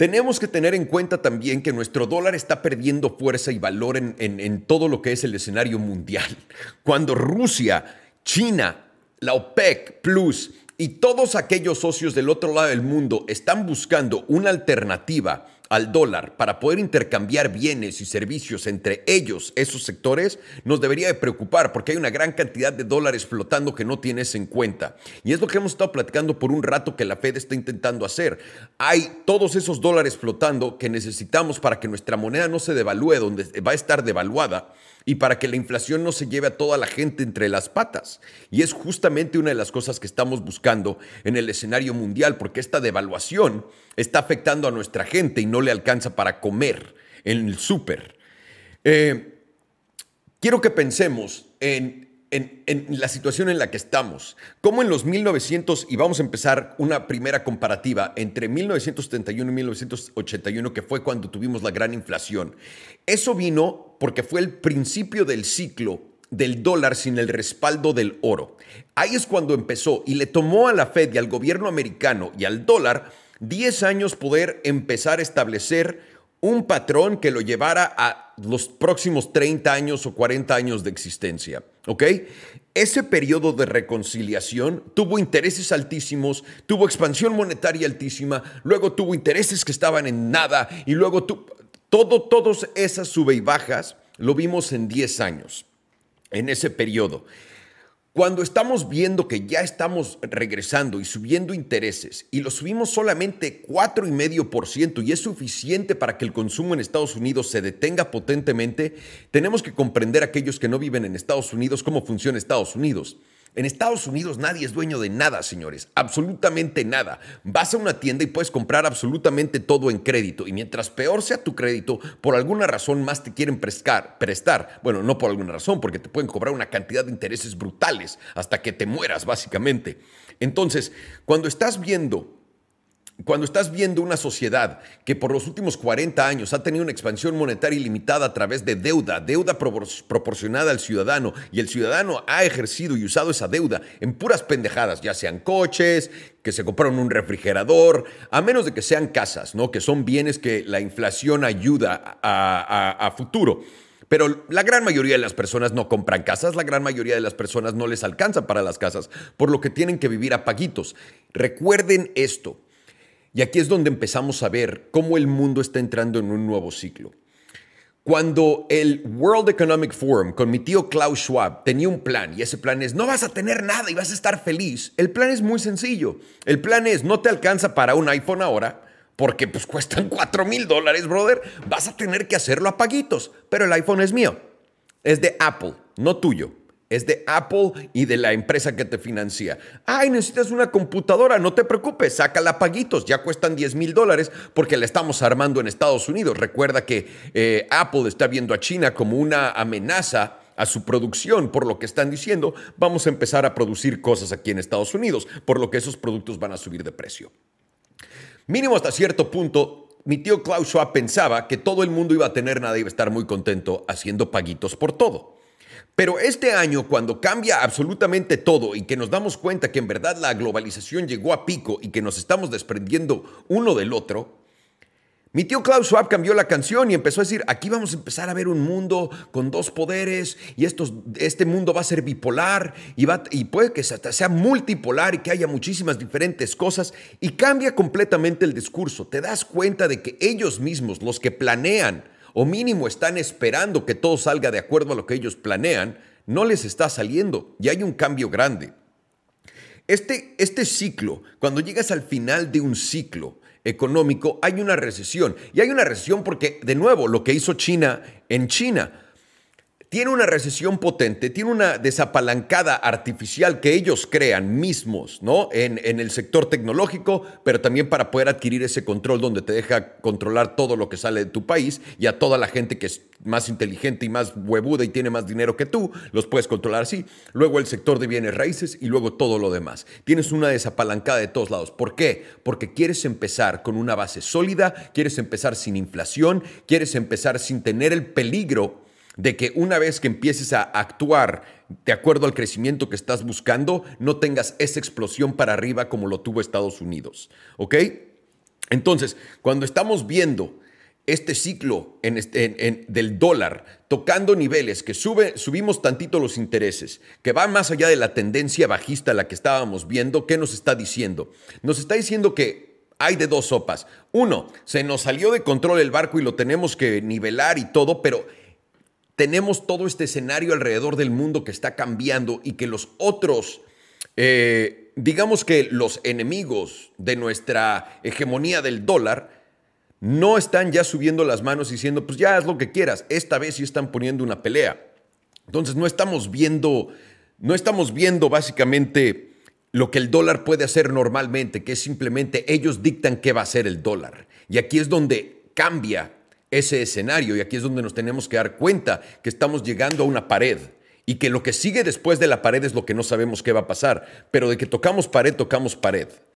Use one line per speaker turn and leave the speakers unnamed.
Tenemos que tener en cuenta también que nuestro dólar está perdiendo fuerza y valor en, en, todo lo que es el escenario mundial. Cuando Rusia, China, la OPEC Plus y todos aquellos socios del otro lado del mundo están buscando una alternativa al dólar para poder intercambiar bienes y servicios entre ellos, esos sectores, nos debería de preocupar porque hay una gran cantidad de dólares flotando que no tienes en cuenta. Y es lo que hemos estado platicando por un rato que la Fed está intentando hacer. Hay todos esos dólares flotando que necesitamos para que nuestra moneda no se devalúe, donde va a estar devaluada y para que la inflación no se lleve a toda la gente entre las patas. Y es justamente una de las cosas que estamos buscando en el escenario mundial, porque esta devaluación está afectando a nuestra gente y no le alcanza para comer en el súper. Eh, quiero que pensemos en en, la situación en la que estamos. Como en los 1900, y vamos a empezar una primera comparativa entre 1971 y 1981, que fue cuando tuvimos la gran inflación. Eso vino porque fue el principio del ciclo del dólar sin el respaldo del oro. Ahí es cuando empezó y le tomó a la Fed y al gobierno americano y al dólar 10 años poder empezar a establecer un patrón que lo llevara a los próximos 30 años o 40 años de existencia. ¿Ok? Ese periodo de reconciliación tuvo intereses altísimos, tuvo expansión monetaria altísima, luego tuvo intereses que estaban en nada y luego tu, todo, todas esas sube y bajas lo vimos en 10 años, en ese periodo. Cuando estamos viendo que ya estamos regresando y subiendo intereses y lo subimos solamente 4,5% y es suficiente para que el consumo en Estados Unidos se detenga potentemente, tenemos que comprender aquellos que no viven en Estados Unidos cómo funciona Estados Unidos. En Estados Unidos nadie es dueño de nada, señores, absolutamente nada. Vas a una tienda y puedes comprar absolutamente todo en crédito y mientras peor sea tu crédito, por alguna razón más te quieren prestar, prestar. Bueno, no por alguna razón, porque te pueden cobrar una cantidad de intereses brutales hasta que te mueras, básicamente. Entonces, cuando estás viendo cuando estás viendo una sociedad que por los últimos 40 años ha tenido una expansión monetaria ilimitada a través de deuda, deuda proporcionada al ciudadano, y el ciudadano ha ejercido y usado esa deuda en puras pendejadas, ya sean coches, que se compraron un refrigerador, a menos de que sean casas, ¿no? que son bienes que la inflación ayuda a, a futuro. Pero la gran mayoría de las personas no compran casas, la gran mayoría de las personas no les alcanza para las casas, por lo que tienen que vivir a paguitos. Recuerden esto. Y aquí es donde empezamos a ver cómo el mundo está entrando en un nuevo ciclo. Cuando el World Economic Forum con mi tío Klaus Schwab tenía un plan y ese plan es no vas a tener nada y vas a estar feliz, el plan es muy sencillo. El plan es no te alcanza para un iPhone ahora porque pues cuestan 4 mil dólares, brother. Vas a tener que hacerlo a paguitos, pero el iPhone es mío. Es de Apple, no tuyo es de Apple y de la empresa que te financia. Ay, necesitas una computadora, no te preocupes, sácala paguitos, ya cuestan 10 mil dólares porque la estamos armando en Estados Unidos. Recuerda que eh, Apple está viendo a China como una amenaza a su producción, por lo que están diciendo, vamos a empezar a producir cosas aquí en Estados Unidos, por lo que esos productos van a subir de precio. Mínimo hasta cierto punto, mi tío Klaus Schwab pensaba que todo el mundo iba a tener nada y iba a estar muy contento haciendo paguitos por todo. Pero este año, cuando cambia absolutamente todo y que nos damos cuenta que en verdad la globalización llegó a pico y que nos estamos desprendiendo uno del otro, mi tío Klaus Schwab cambió la canción y empezó a decir, aquí vamos a empezar a ver un mundo con dos poderes y estos, este mundo va a ser bipolar y, va, y puede que sea multipolar y que haya muchísimas diferentes cosas y cambia completamente el discurso. Te das cuenta de que ellos mismos, los que planean o mínimo están esperando que todo salga de acuerdo a lo que ellos planean, no les está saliendo y hay un cambio grande. Este, este ciclo, cuando llegas al final de un ciclo económico, hay una recesión. Y hay una recesión porque, de nuevo, lo que hizo China en China, tiene una recesión potente, tiene una desapalancada artificial que ellos crean mismos, ¿no? En, el sector tecnológico, pero también para poder adquirir ese control donde te deja controlar todo lo que sale de tu país y a toda la gente que es más inteligente y más huevuda y tiene más dinero que tú, los puedes controlar así. Luego el sector de bienes raíces y luego todo lo demás. Tienes una desapalancada de todos lados. ¿Por qué? Porque quieres empezar con una base sólida, quieres empezar sin inflación, quieres empezar sin tener el peligro de que una vez que empieces a actuar de acuerdo al crecimiento que estás buscando, no tengas esa explosión para arriba como lo tuvo Estados Unidos. ¿Ok? Entonces, cuando estamos viendo este ciclo este, del dólar tocando niveles que sube, subimos tantito los intereses, que va más allá de la tendencia bajista a la que estábamos viendo, ¿qué nos está diciendo? Nos está diciendo que hay de dos sopas. Uno, se nos salió de control el barco y lo tenemos que nivelar y todo, pero tenemos todo este escenario alrededor del mundo que está cambiando y que los otros, eh, digamos que los enemigos de nuestra hegemonía del dólar, no están ya subiendo las manos diciendo, pues ya haz lo que quieras. Esta vez sí están poniendo una pelea. Entonces no estamos viendo, no estamos viendo básicamente lo que el dólar puede hacer normalmente, que es simplemente ellos dictan qué va a ser el dólar. Y aquí es donde cambia ese escenario y aquí es donde nos tenemos que dar cuenta que estamos llegando a una pared y que lo que sigue después de la pared es lo que no sabemos qué va a pasar, pero de que tocamos pared, tocamos pared.